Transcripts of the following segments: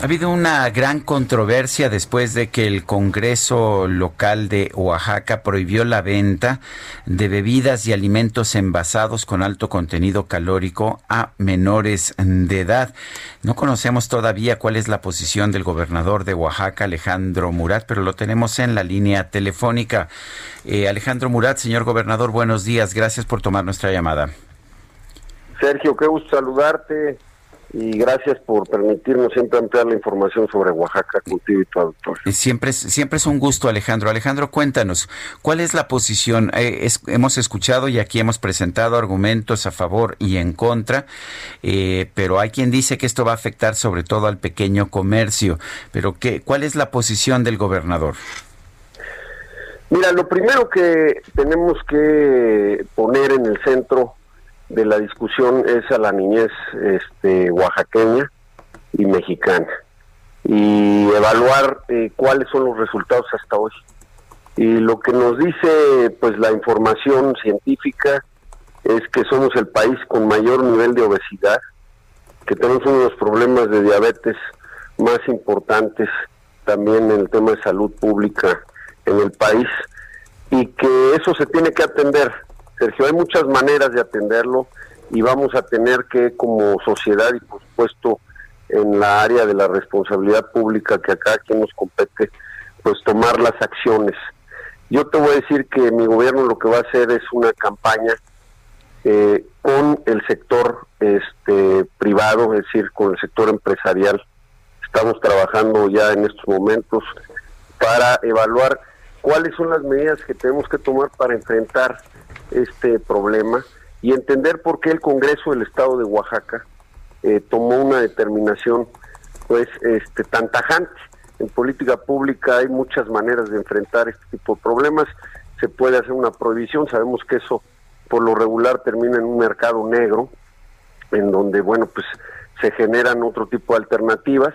Ha habido una gran controversia después de que el Congreso local de Oaxaca prohibió la venta de bebidas y alimentos envasados con alto contenido calórico a menores de edad. No conocemos todavía cuál es la posición del gobernador de Oaxaca, Alejandro Murat, pero lo tenemos en la línea telefónica. Eh, Alejandro Murat, señor gobernador, buenos días. Gracias por tomar nuestra llamada. Sergio, qué gusto saludarte y gracias por permitirnos siempre ampliar la información sobre Oaxaca contigo y tu auditorio. Siempre, siempre es un gusto, Alejandro. Alejandro, cuéntanos, ¿cuál es la posición? Eh, hemos escuchado y aquí hemos presentado argumentos a favor y en contra, eh, pero hay quien dice que esto va a afectar sobre todo al pequeño comercio. Pero ¿qué, ¿cuál es la posición del gobernador? Mira, lo primero que tenemos que poner en el centro de la discusión es a la niñez este, oaxaqueña y mexicana y evaluar eh, cuáles son los resultados hasta hoy. Y lo que nos dice pues la información científica es que somos el país con mayor nivel de obesidad, que tenemos uno de los problemas de diabetes más importantes también en el tema de salud pública en el país y que eso se tiene que atender Sergio, hay muchas maneras de atenderlo y vamos a tener que como sociedad y por supuesto en la área de la responsabilidad pública que acá quien nos compete, pues tomar las acciones. Yo te voy a decir que mi gobierno lo que va a hacer es una campaña eh, con el sector este privado, es decir, con el sector empresarial. Estamos trabajando ya en estos momentos para evaluar cuáles son las medidas que tenemos que tomar para enfrentar este problema y entender por qué el Congreso del Estado de Oaxaca eh, tomó una determinación pues este tan tajante. En política pública hay muchas maneras de enfrentar este tipo de problemas. Se puede hacer una prohibición, sabemos que eso por lo regular termina en un mercado negro, en donde, bueno, pues se generan otro tipo de alternativas,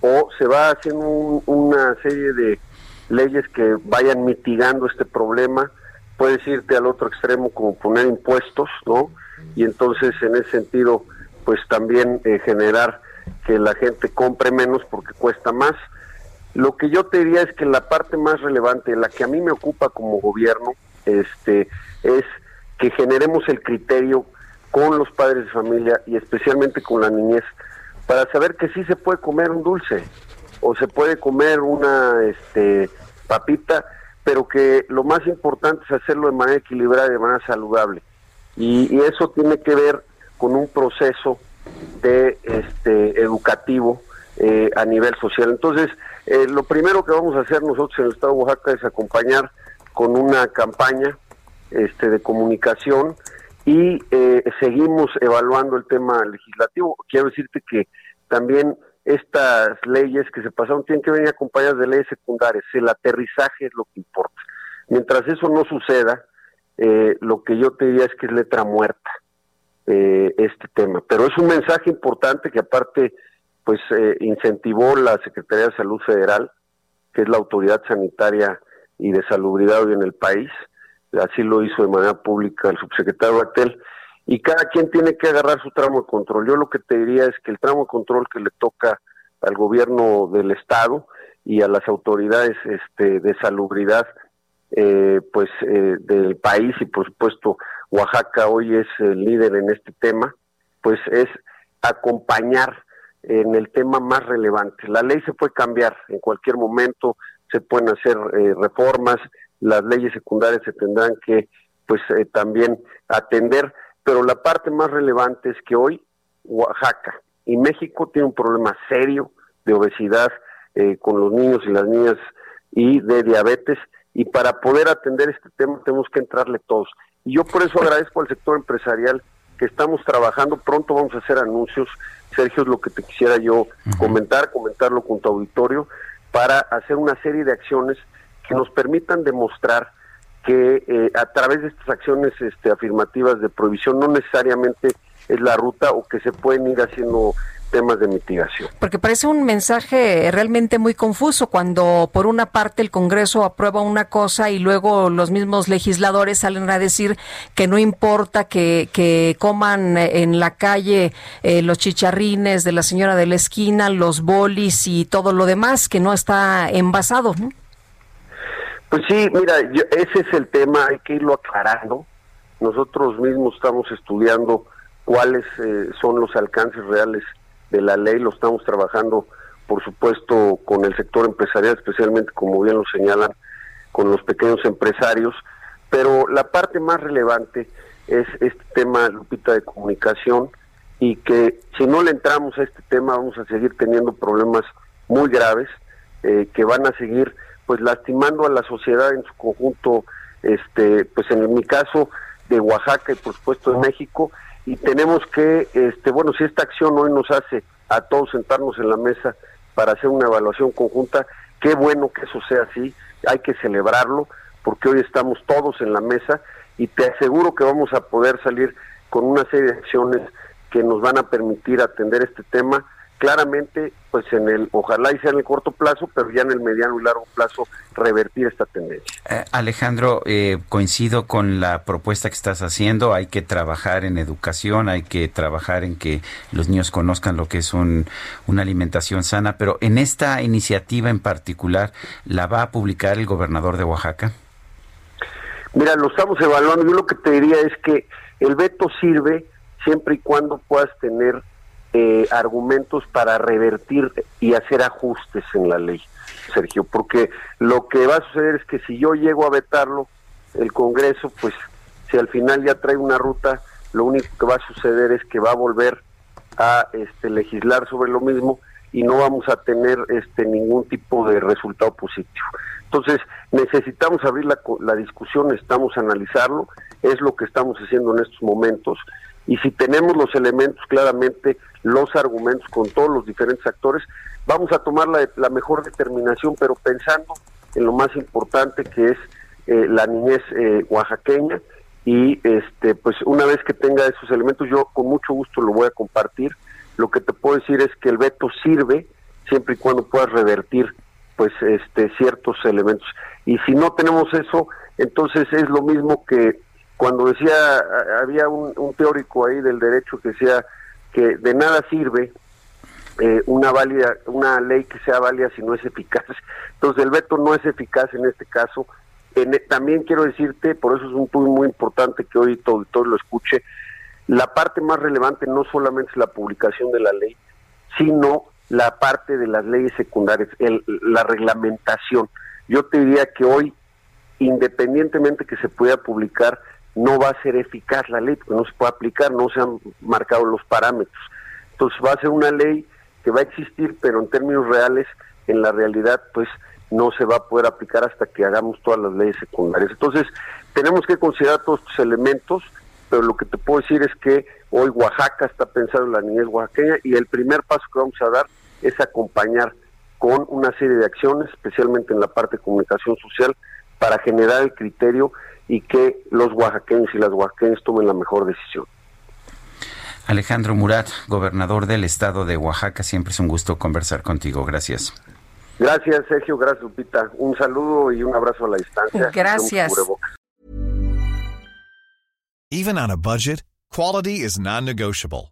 o se va haciendo una serie de leyes que vayan mitigando este problema puedes irte al otro extremo como poner impuestos, ¿no? Y entonces en ese sentido, pues también eh, generar que la gente compre menos porque cuesta más. Lo que yo te diría es que la parte más relevante, la que a mí me ocupa como gobierno, este, es que generemos el criterio con los padres de familia y especialmente con la niñez para saber que sí se puede comer un dulce o se puede comer una este papita pero que lo más importante es hacerlo de manera equilibrada y de manera saludable. Y, eso tiene que ver con un proceso de este educativo eh, a nivel social. Entonces, eh, lo primero que vamos a hacer nosotros en el Estado de Oaxaca es acompañar con una campaña este, de comunicación y eh, seguimos evaluando el tema legislativo. Quiero decirte que también estas leyes que se pasaron tienen que venir acompañadas de leyes secundarias. El aterrizaje es lo que importa. Mientras eso no suceda, eh, lo que yo te diría es que es letra muerta eh, este tema. Pero es un mensaje importante que aparte pues eh, incentivó la Secretaría de Salud Federal, que es la autoridad sanitaria y de salubridad hoy en el país. Así lo hizo de manera pública el subsecretario Batel y cada quien tiene que agarrar su tramo de control. Yo lo que te diría es que el tramo de control que le toca al gobierno del estado y a las autoridades este, de salubridad eh, pues eh, del país y por supuesto Oaxaca hoy es el líder en este tema pues es acompañar en el tema más relevante la ley se puede cambiar en cualquier momento se pueden hacer eh, reformas las leyes secundarias se tendrán que pues también atender pero la parte más relevante es que hoy Oaxaca y México tienen un problema serio de obesidad eh, con los niños y las niñas y de diabetes. Y para poder atender este tema tenemos que entrarle todos. Y yo por eso agradezco al sector empresarial que estamos trabajando, pronto vamos a hacer anuncios, Sergio, es lo que te quisiera yo comentar, comentarlo con tu auditorio, para hacer una serie de acciones que nos permitan demostrar que eh, a través de estas acciones este, afirmativas de prohibición no necesariamente es la ruta o que se pueden ir haciendo temas de mitigación. Porque parece un mensaje realmente muy confuso cuando por una parte el Congreso aprueba una cosa y luego los mismos legisladores salen a decir que no importa que, que coman en la calle eh, los chicharrines de la señora de la esquina, los bolis y todo lo demás, que no está envasado. Pues sí, mira, ese es el tema, hay que irlo aclarando. Nosotros mismos estamos estudiando cuáles eh, son los alcances reales de la ley, lo estamos trabajando, por supuesto, con el sector empresarial, especialmente, como bien lo señalan, con los pequeños empresarios, pero la parte más relevante es este tema, Lupita, de comunicación, y que si no le entramos a este tema vamos a seguir teniendo problemas muy graves eh, que van a seguir pues lastimando a la sociedad en su conjunto, este, pues en mi caso de Oaxaca y por supuesto de México, y tenemos que, este, bueno, si esta acción hoy nos hace a todos sentarnos en la mesa para hacer una evaluación conjunta, qué bueno que eso sea así, hay que celebrarlo, porque hoy estamos todos en la mesa y te aseguro que vamos a poder salir con una serie de acciones que nos van a permitir atender este tema claramente, pues en el, ojalá y sea en el corto plazo, pero ya en el mediano y largo plazo revertir esta tendencia. Eh, Alejandro, eh, coincido con la propuesta que estás haciendo, hay que trabajar en educación, hay que trabajar en que los niños conozcan lo que es un, una alimentación sana, pero en esta iniciativa en particular, ¿la va a publicar el gobernador de Oaxaca? Mira, lo estamos evaluando, yo lo que te diría es que el veto sirve siempre y cuando puedas tener eh, argumentos para revertir y hacer ajustes en la ley, Sergio, porque lo que va a suceder es que si yo llego a vetarlo, el Congreso, pues si al final ya trae una ruta, lo único que va a suceder es que va a volver a este, legislar sobre lo mismo y no vamos a tener este ningún tipo de resultado positivo. Entonces, necesitamos abrir la, la discusión, necesitamos analizarlo, es lo que estamos haciendo en estos momentos y si tenemos los elementos claramente, los argumentos con todos los diferentes actores, vamos a tomar la, mejor determinación, pero pensando en lo más importante que es eh, la niñez eh, oaxaqueña y este pues una vez que tenga esos elementos yo con mucho gusto lo voy a compartir. Lo que te puedo decir es que el veto sirve siempre y cuando puedas revertir pues este ciertos elementos y si no tenemos eso entonces es lo mismo que cuando decía, había un, teórico ahí del derecho que decía que de nada sirve eh, una válida, una ley que sea válida si no es eficaz. Entonces el veto no es eficaz en este caso. En, también quiero decirte, por eso es un punto muy importante que hoy todo, todo lo escuche, la parte más relevante no solamente es la publicación de la ley, sino la parte de las leyes secundarias, el, la reglamentación. Yo te diría que hoy, independientemente que se pueda publicar, no va a ser eficaz la ley, porque no se puede aplicar, no se han marcado los parámetros. Entonces va a ser una ley que va a existir, pero en términos reales, en la realidad, pues no se va a poder aplicar hasta que hagamos todas las leyes secundarias. Entonces, tenemos que considerar todos estos elementos, pero lo que te puedo decir es que hoy Oaxaca está pensando en la niñez oaxaqueña y el primer paso que vamos a dar es acompañar con una serie de acciones, especialmente en la parte de comunicación social, para generar el criterio y que los oaxaqueños y las oaxaqueñas tomen la mejor decisión. Alejandro Murat, gobernador del estado de Oaxaca, siempre es un gusto conversar contigo. Gracias. Gracias, Sergio. Gracias, Lupita. Un saludo y un abrazo a la distancia. Gracias. Even on a budget, quality is non-negotiable.